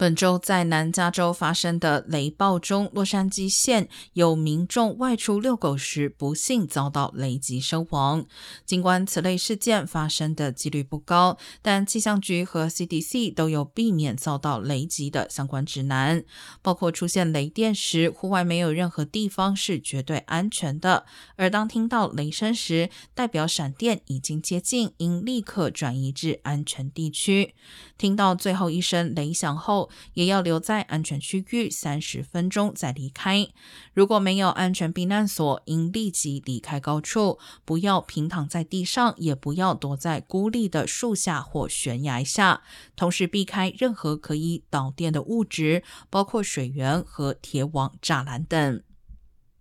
本周在南加州发生的雷暴中，洛杉矶县有民众外出遛狗时不幸遭到雷击身亡。尽管此类事件发生的几率不高，但气象局和 CDC 都有避免遭到雷击的相关指南，包括出现雷电时，户外没有任何地方是绝对安全的；而当听到雷声时，代表闪电已经接近，应立刻转移至安全地区。听到最后一声雷响后，也要留在安全区域三十分钟再离开。如果没有安全避难所，应立即离开高处，不要平躺在地上，也不要躲在孤立的树下或悬崖下。同时避开任何可以导电的物质，包括水源和铁网、栅栏等。